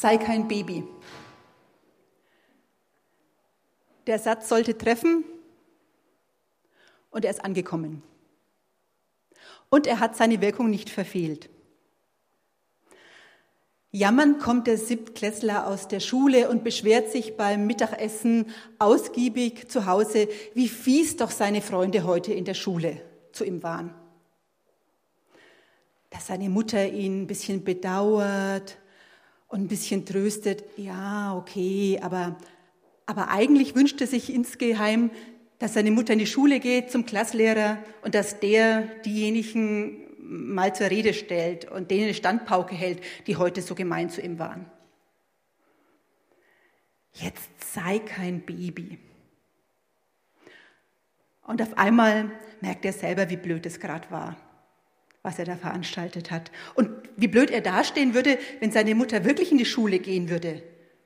sei kein Baby. Der Satz sollte treffen und er ist angekommen. Und er hat seine Wirkung nicht verfehlt. Jammern kommt der Siebtklässler aus der Schule und beschwert sich beim Mittagessen ausgiebig zu Hause, wie fies doch seine Freunde heute in der Schule zu ihm waren. Dass seine Mutter ihn ein bisschen bedauert und ein bisschen tröstet, ja, okay, aber, aber eigentlich wünscht er sich insgeheim, dass seine Mutter in die Schule geht zum Klasslehrer und dass der diejenigen mal zur Rede stellt und denen eine Standpauke hält, die heute so gemein zu ihm waren. Jetzt sei kein Baby. Und auf einmal merkt er selber, wie blöd es gerade war, was er da veranstaltet hat. Und wie blöd er dastehen würde, wenn seine Mutter wirklich in die Schule gehen würde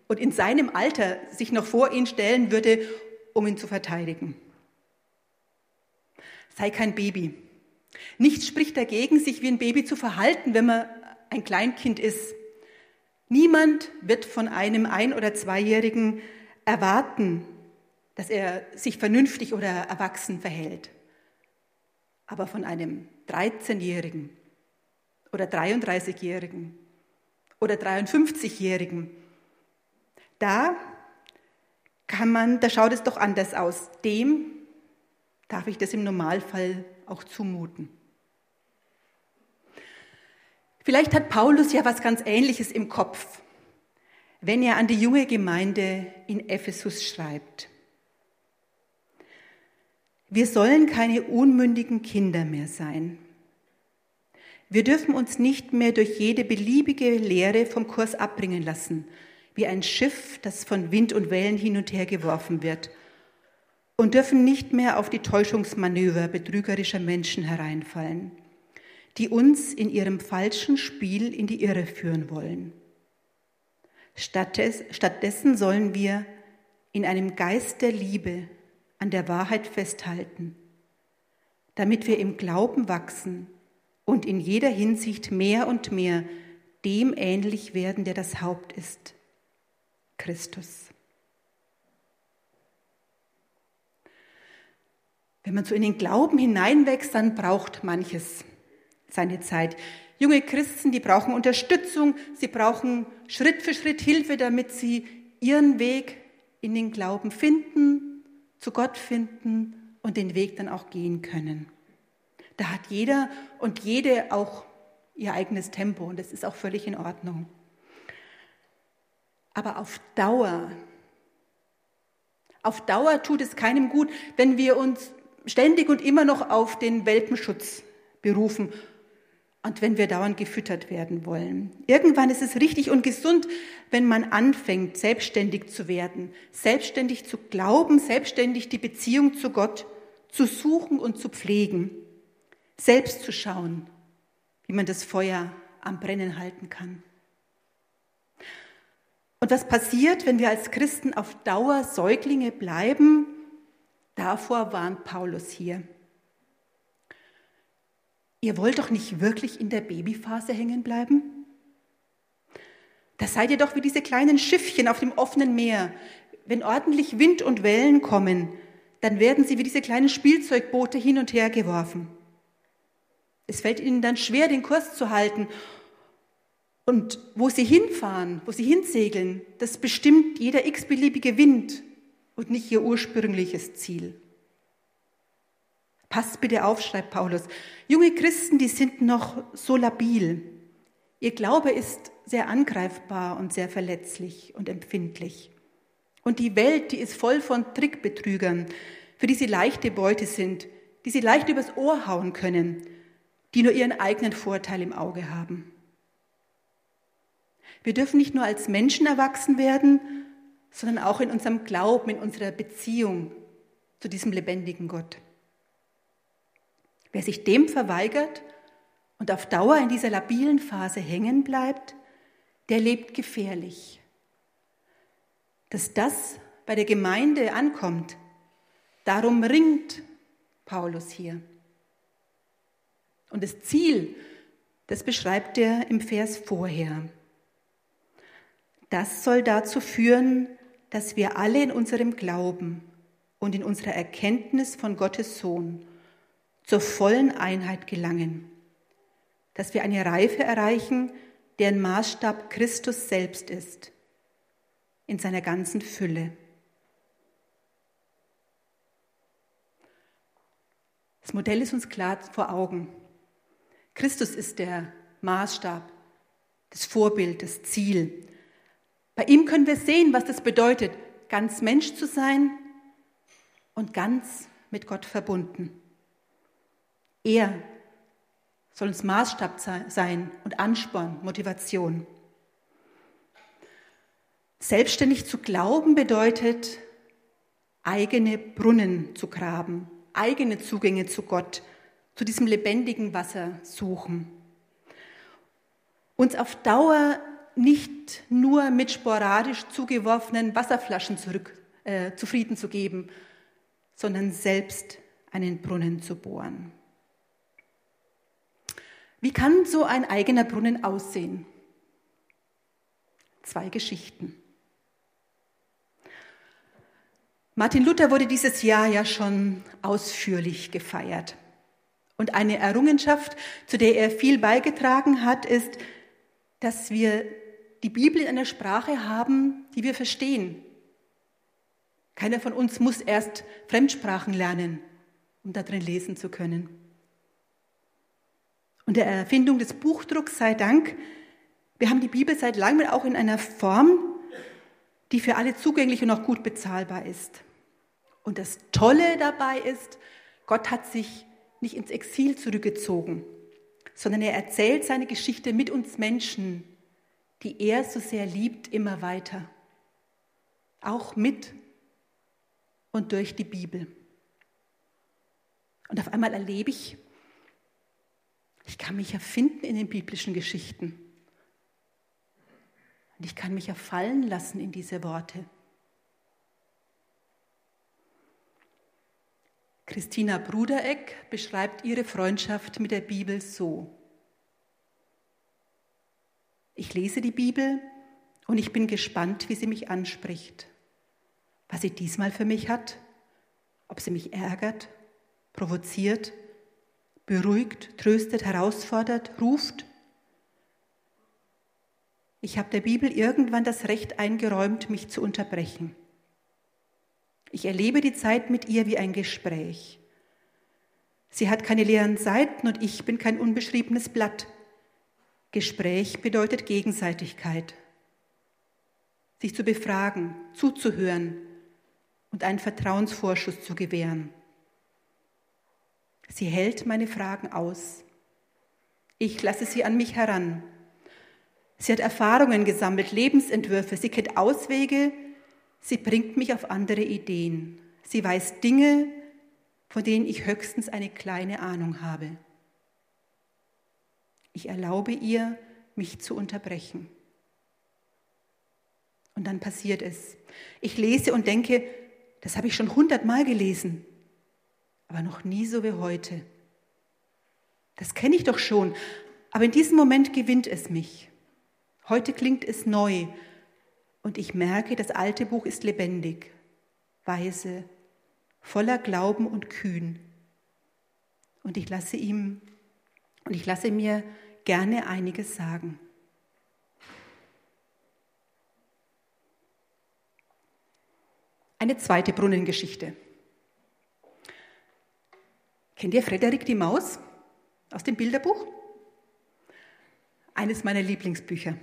und in seinem Alter sich noch vor ihn stellen würde, um ihn zu verteidigen. Sei kein Baby. Nichts spricht dagegen, sich wie ein Baby zu verhalten, wenn man ein Kleinkind ist. Niemand wird von einem Ein- oder Zweijährigen erwarten, dass er sich vernünftig oder erwachsen verhält. Aber von einem 13-Jährigen oder 33-Jährigen oder 53-Jährigen, da kann man, da schaut es doch anders aus. Dem darf ich das im Normalfall auch zumuten. Vielleicht hat Paulus ja was ganz Ähnliches im Kopf, wenn er an die junge Gemeinde in Ephesus schreibt. Wir sollen keine unmündigen Kinder mehr sein. Wir dürfen uns nicht mehr durch jede beliebige Lehre vom Kurs abbringen lassen, wie ein Schiff, das von Wind und Wellen hin und her geworfen wird – und dürfen nicht mehr auf die Täuschungsmanöver betrügerischer Menschen hereinfallen, die uns in ihrem falschen Spiel in die Irre führen wollen. Stattdessen sollen wir in einem Geist der Liebe an der Wahrheit festhalten, damit wir im Glauben wachsen und in jeder Hinsicht mehr und mehr dem ähnlich werden, der das Haupt ist, Christus. Wenn man so in den Glauben hineinwächst, dann braucht manches seine Zeit. Junge Christen, die brauchen Unterstützung, sie brauchen Schritt für Schritt Hilfe, damit sie ihren Weg in den Glauben finden, zu Gott finden und den Weg dann auch gehen können. Da hat jeder und jede auch ihr eigenes Tempo und das ist auch völlig in Ordnung. Aber auf Dauer, auf Dauer tut es keinem gut, wenn wir uns ständig und immer noch auf den Welpenschutz berufen. Und wenn wir dauernd gefüttert werden wollen. Irgendwann ist es richtig und gesund, wenn man anfängt, selbstständig zu werden, selbstständig zu glauben, selbstständig die Beziehung zu Gott zu suchen und zu pflegen, selbst zu schauen, wie man das Feuer am Brennen halten kann. Und was passiert, wenn wir als Christen auf Dauer Säuglinge bleiben Davor warnt Paulus hier. Ihr wollt doch nicht wirklich in der Babyphase hängen bleiben? Da seid ihr doch wie diese kleinen Schiffchen auf dem offenen Meer. Wenn ordentlich Wind und Wellen kommen, dann werden sie wie diese kleinen Spielzeugboote hin und her geworfen. Es fällt ihnen dann schwer, den Kurs zu halten. Und wo sie hinfahren, wo sie hinsegeln, das bestimmt jeder x-beliebige Wind und nicht ihr ursprüngliches Ziel. Passt bitte auf, schreibt Paulus. Junge Christen, die sind noch so labil. Ihr Glaube ist sehr angreifbar und sehr verletzlich und empfindlich. Und die Welt, die ist voll von Trickbetrügern, für die sie leichte Beute sind, die sie leicht übers Ohr hauen können, die nur ihren eigenen Vorteil im Auge haben. Wir dürfen nicht nur als Menschen erwachsen werden, sondern auch in unserem Glauben, in unserer Beziehung zu diesem lebendigen Gott. Wer sich dem verweigert und auf Dauer in dieser labilen Phase hängen bleibt, der lebt gefährlich. Dass das bei der Gemeinde ankommt, darum ringt Paulus hier. Und das Ziel, das beschreibt er im Vers vorher Das soll dazu führen, dass wir alle in unserem Glauben und in unserer Erkenntnis von Gottes Sohn zur vollen Einheit gelangen, dass wir eine Reife erreichen, deren Maßstab Christus selbst ist, in seiner ganzen Fülle. Das Modell ist uns klar vor Augen. Christus ist der Maßstab, das Vorbild, das Ziel. Bei ihm können wir sehen, was das bedeutet, ganz Mensch zu sein und ganz mit Gott verbunden. Er soll uns Maßstab sein und Ansporn, Motivation. Selbstständig zu glauben bedeutet, eigene Brunnen zu graben, eigene Zugänge zu Gott, zu diesem lebendigen Wasser suchen. Uns auf Dauer nicht nur mit sporadisch zugeworfenen Wasserflaschen zurück, äh, zufrieden zu geben, sondern selbst einen Brunnen zu bohren. Wie kann so ein eigener Brunnen aussehen? Zwei Geschichten. Martin Luther wurde dieses Jahr ja schon ausführlich gefeiert. Und eine Errungenschaft, zu der er viel beigetragen hat, ist, dass wir die Bibel in einer Sprache haben, die wir verstehen. Keiner von uns muss erst Fremdsprachen lernen, um darin lesen zu können. Und der Erfindung des Buchdrucks sei Dank, wir haben die Bibel seit langem auch in einer Form, die für alle zugänglich und auch gut bezahlbar ist. Und das Tolle dabei ist, Gott hat sich nicht ins Exil zurückgezogen, sondern er erzählt seine Geschichte mit uns Menschen, die er so sehr liebt, immer weiter. Auch mit und durch die Bibel. Und auf einmal erlebe ich, ich kann mich erfinden in den biblischen Geschichten. Und ich kann mich erfallen lassen in diese Worte. Christina Brudereck beschreibt ihre Freundschaft mit der Bibel so. Ich lese die Bibel und ich bin gespannt, wie sie mich anspricht, was sie diesmal für mich hat, ob sie mich ärgert, provoziert, beruhigt, tröstet, herausfordert, ruft. Ich habe der Bibel irgendwann das Recht eingeräumt, mich zu unterbrechen. Ich erlebe die Zeit mit ihr wie ein Gespräch. Sie hat keine leeren Seiten und ich bin kein unbeschriebenes Blatt. Gespräch bedeutet Gegenseitigkeit. Sich zu befragen, zuzuhören und einen Vertrauensvorschuss zu gewähren. Sie hält meine Fragen aus. Ich lasse sie an mich heran. Sie hat Erfahrungen gesammelt, Lebensentwürfe. Sie kennt Auswege, Sie bringt mich auf andere Ideen. Sie weiß Dinge, von denen ich höchstens eine kleine Ahnung habe. Ich erlaube ihr, mich zu unterbrechen. Und dann passiert es. Ich lese und denke, das habe ich schon hundertmal gelesen, aber noch nie so wie heute. Das kenne ich doch schon, aber in diesem Moment gewinnt es mich. Heute klingt es neu und ich merke, das alte Buch ist lebendig, weise, voller Glauben und kühn. Und ich lasse ihm und ich lasse mir gerne einiges sagen. Eine zweite Brunnengeschichte. Kennt ihr Frederik die Maus aus dem Bilderbuch? Eines meiner Lieblingsbücher.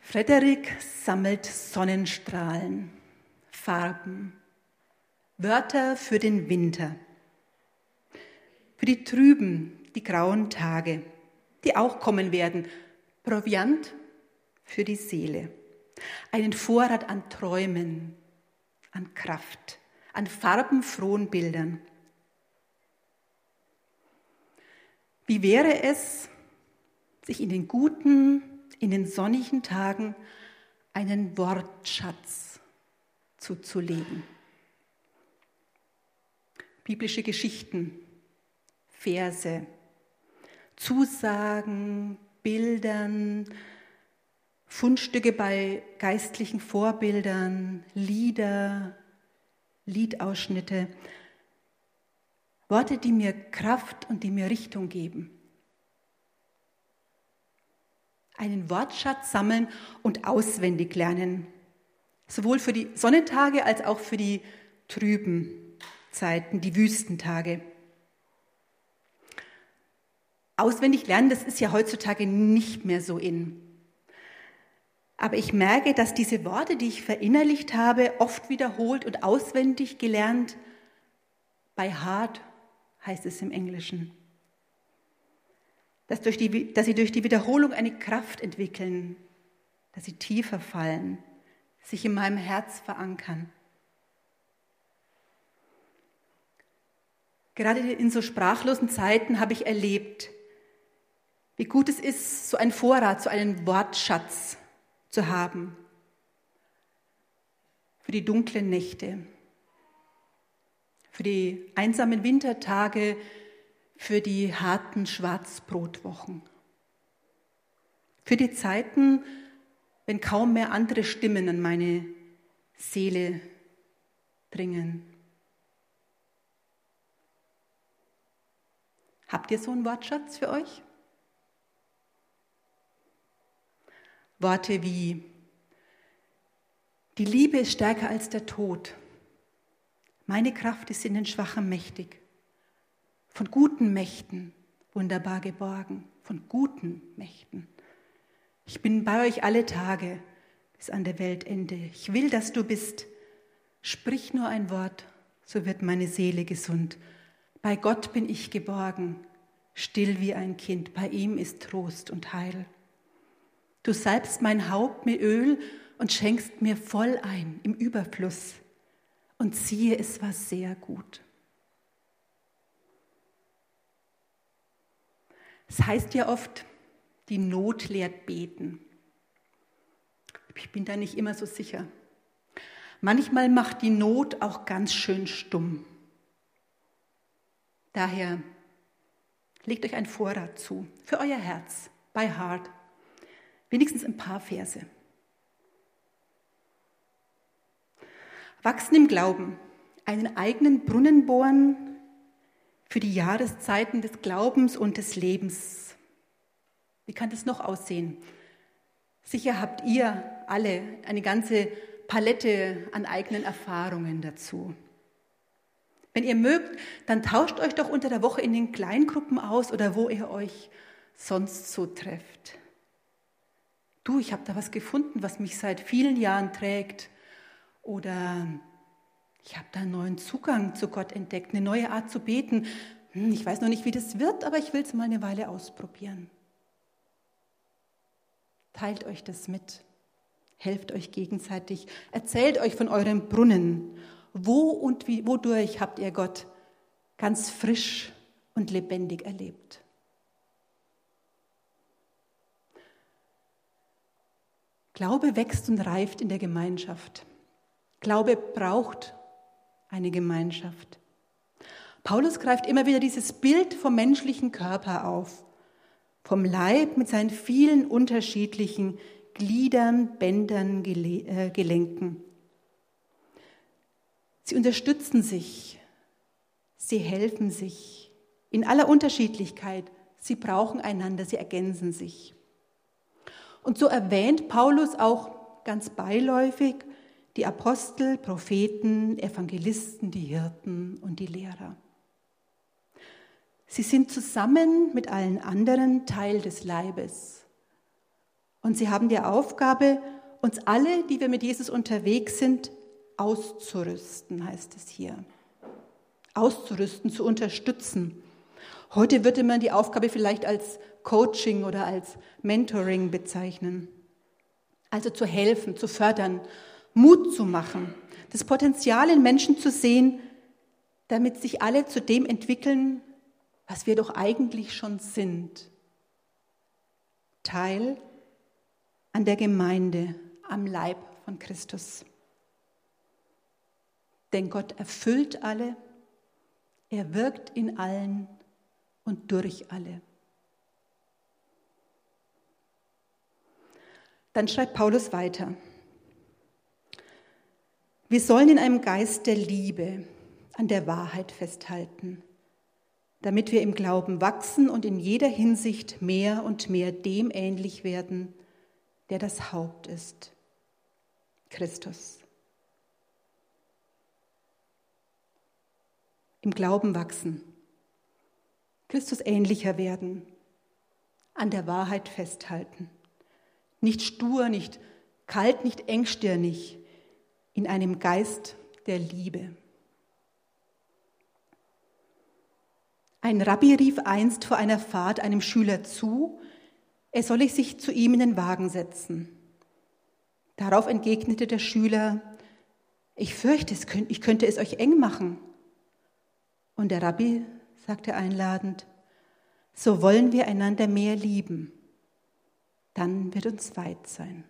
Frederik sammelt Sonnenstrahlen, Farben, Wörter für den Winter, für die trüben, die grauen Tage, die auch kommen werden, Proviant für die Seele, einen Vorrat an Träumen, an Kraft, an farbenfrohen Bildern. Wie wäre es, sich in den guten, in den sonnigen Tagen einen Wortschatz zuzulegen. Biblische Geschichten, Verse, Zusagen, Bildern, Fundstücke bei geistlichen Vorbildern, Lieder, Liedausschnitte, Worte, die mir Kraft und die mir Richtung geben. Einen Wortschatz sammeln und auswendig lernen, sowohl für die Sonnentage als auch für die trüben Zeiten, die Wüstentage. Auswendig lernen, das ist ja heutzutage nicht mehr so in. Aber ich merke, dass diese Worte, die ich verinnerlicht habe, oft wiederholt und auswendig gelernt, by heart heißt es im Englischen, dass, durch die, dass sie durch die Wiederholung eine Kraft entwickeln, dass sie tiefer fallen, sich in meinem Herz verankern. Gerade in so sprachlosen Zeiten habe ich erlebt, wie gut es ist, so einen Vorrat, so einen Wortschatz zu haben für die dunklen Nächte, für die einsamen Wintertage, für die harten Schwarzbrotwochen, für die Zeiten, wenn kaum mehr andere Stimmen an meine Seele dringen. Habt ihr so einen Wortschatz für euch? Worte wie, die Liebe ist stärker als der Tod. Meine Kraft ist in den Schwachen mächtig. Von guten Mächten wunderbar geborgen. Von guten Mächten. Ich bin bei euch alle Tage bis an der Weltende. Ich will, dass du bist. Sprich nur ein Wort, so wird meine Seele gesund. Bei Gott bin ich geborgen, still wie ein Kind. Bei ihm ist Trost und Heil. Du salbst mein Haupt mit Öl und schenkst mir voll ein im Überfluss. Und siehe, es war sehr gut. Es heißt ja oft, die Not lehrt beten. Ich bin da nicht immer so sicher. Manchmal macht die Not auch ganz schön stumm. Daher legt euch ein Vorrat zu für euer Herz, bei Heart. Wenigstens ein paar Verse. Wachsen im Glauben, einen eigenen Brunnen bohren für die Jahreszeiten des Glaubens und des Lebens. Wie kann das noch aussehen? Sicher habt ihr alle eine ganze Palette an eigenen Erfahrungen dazu. Wenn ihr mögt, dann tauscht euch doch unter der Woche in den Kleingruppen aus oder wo ihr euch sonst so trefft du, ich habe da was gefunden, was mich seit vielen Jahren trägt. Oder ich habe da einen neuen Zugang zu Gott entdeckt, eine neue Art zu beten. Hm, ich weiß noch nicht, wie das wird, aber ich will es mal eine Weile ausprobieren. Teilt euch das mit. Helft euch gegenseitig. Erzählt euch von eurem Brunnen. Wo und wie, wodurch habt ihr Gott ganz frisch und lebendig erlebt? Glaube wächst und reift in der Gemeinschaft. Glaube braucht eine Gemeinschaft. Paulus greift immer wieder dieses Bild vom menschlichen Körper auf, vom Leib mit seinen vielen unterschiedlichen Gliedern, Bändern, äh, Gelenken. Sie unterstützen sich, sie helfen sich in aller Unterschiedlichkeit. Sie brauchen einander, sie ergänzen sich. Und so erwähnt Paulus auch ganz beiläufig die Apostel, Propheten, Evangelisten, die Hirten und die Lehrer. Sie sind zusammen mit allen anderen Teil des Leibes. Und sie haben die Aufgabe, uns alle, die wir mit Jesus unterwegs sind, auszurüsten, heißt es hier. Auszurüsten, zu unterstützen. Heute würde man die Aufgabe vielleicht als Coaching oder als Mentoring bezeichnen. Also zu helfen, zu fördern, Mut zu machen, das Potenzial in Menschen zu sehen, damit sich alle zu dem entwickeln, was wir doch eigentlich schon sind. Teil an der Gemeinde, am Leib von Christus. Denn Gott erfüllt alle, er wirkt in allen und durch alle. Dann schreibt Paulus weiter. Wir sollen in einem Geist der Liebe an der Wahrheit festhalten, damit wir im Glauben wachsen und in jeder Hinsicht mehr und mehr dem ähnlich werden, der das Haupt ist, Christus. Im Glauben wachsen, Christus ähnlicher werden, an der Wahrheit festhalten. Nicht stur, nicht kalt, nicht engstirnig, in einem Geist der Liebe. Ein Rabbi rief einst vor einer Fahrt einem Schüler zu, er solle sich zu ihm in den Wagen setzen. Darauf entgegnete der Schüler, ich fürchte, ich könnte es euch eng machen. Und der Rabbi sagte einladend, so wollen wir einander mehr lieben, dann wird uns weit sein.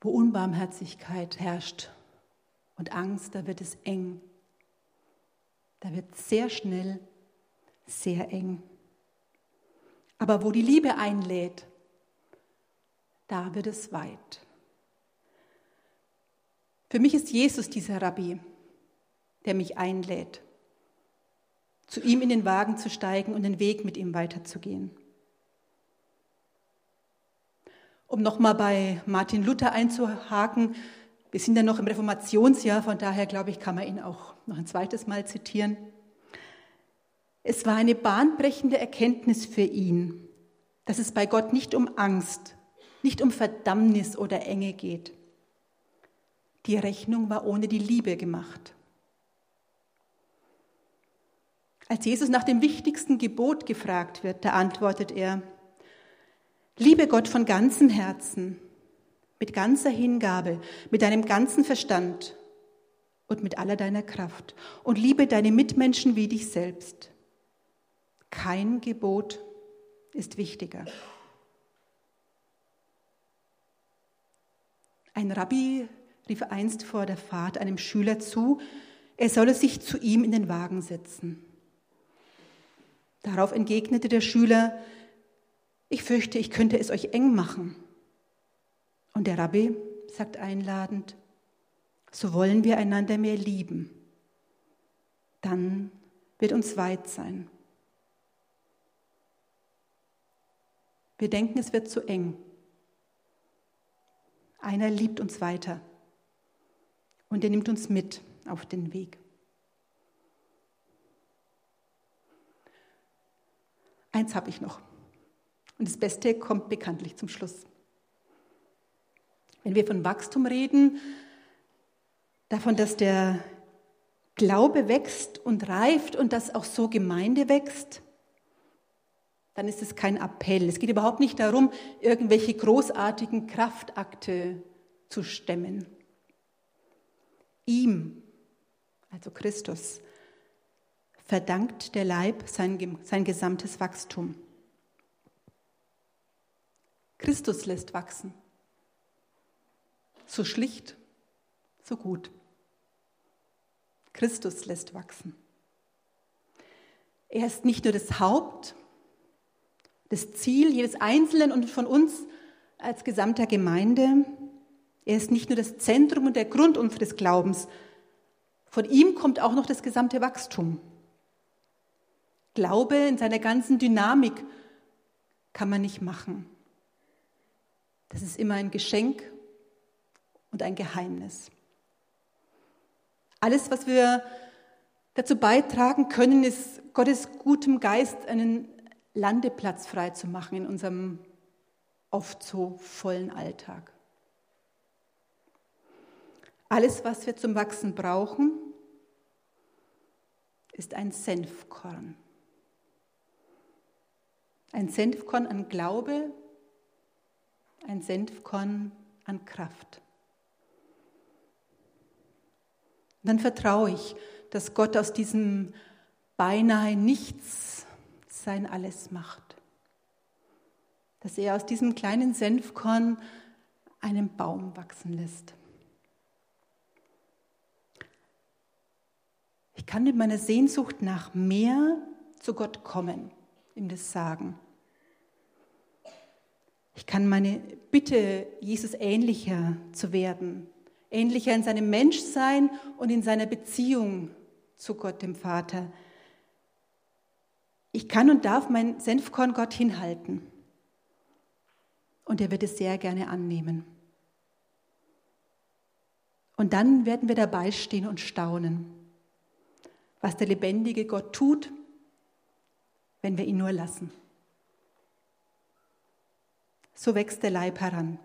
Wo Unbarmherzigkeit herrscht und Angst, da wird es eng. Da wird sehr schnell sehr eng. Aber wo die Liebe einlädt, da wird es weit. Für mich ist Jesus dieser Rabbi, der mich einlädt, zu ihm in den Wagen zu steigen und den Weg mit ihm weiterzugehen. Um nochmal bei Martin Luther einzuhaken, wir sind ja noch im Reformationsjahr, von daher glaube ich, kann man ihn auch noch ein zweites Mal zitieren. Es war eine bahnbrechende Erkenntnis für ihn, dass es bei Gott nicht um Angst, nicht um Verdammnis oder Enge geht. Die Rechnung war ohne die Liebe gemacht. Als Jesus nach dem wichtigsten Gebot gefragt wird, da antwortet er, Liebe Gott von ganzem Herzen, mit ganzer Hingabe, mit deinem ganzen Verstand und mit aller deiner Kraft und liebe deine Mitmenschen wie dich selbst. Kein Gebot ist wichtiger. Ein Rabbi rief einst vor der Fahrt einem Schüler zu, er solle sich zu ihm in den Wagen setzen. Darauf entgegnete der Schüler, ich fürchte, ich könnte es euch eng machen. Und der Rabbi sagt einladend, so wollen wir einander mehr lieben. Dann wird uns weit sein. Wir denken, es wird zu eng. Einer liebt uns weiter und er nimmt uns mit auf den Weg. Eins habe ich noch. Und das Beste kommt bekanntlich zum Schluss. Wenn wir von Wachstum reden, davon, dass der Glaube wächst und reift und dass auch so Gemeinde wächst, dann ist es kein Appell. Es geht überhaupt nicht darum, irgendwelche großartigen Kraftakte zu stemmen. Ihm, also Christus, verdankt der Leib sein, sein gesamtes Wachstum. Christus lässt wachsen. So schlicht, so gut. Christus lässt wachsen. Er ist nicht nur das Haupt, das Ziel jedes Einzelnen und von uns als gesamter Gemeinde. Er ist nicht nur das Zentrum und der Grund unseres Glaubens. Von ihm kommt auch noch das gesamte Wachstum. Glaube in seiner ganzen Dynamik kann man nicht machen. Das ist immer ein Geschenk und ein Geheimnis. Alles, was wir dazu beitragen können, ist Gottes gutem Geist einen Landeplatz frei zu machen in unserem oft so vollen Alltag. Alles, was wir zum Wachsen brauchen, ist ein Senfkorn. Ein Senfkorn an Glaube, ein Senfkorn an Kraft. dann vertraue ich, dass Gott aus diesem beinahe nichts sein Alles macht. Dass er aus diesem kleinen Senfkorn einen Baum wachsen lässt. Ich kann mit meiner Sehnsucht nach mehr zu Gott kommen, ihm das sagen. Ich kann meine Bitte, Jesus ähnlicher zu werden, ähnlicher in seinem Menschsein und in seiner Beziehung zu Gott, dem Vater. Ich kann und darf mein Senfkorn Gott hinhalten. Und er wird es sehr gerne annehmen. Und dann werden wir dabei stehen und staunen, was der lebendige Gott tut, wenn wir ihn nur lassen. So wächst der Leib heran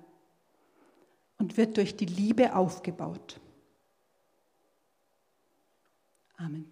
und wird durch die Liebe aufgebaut. Amen.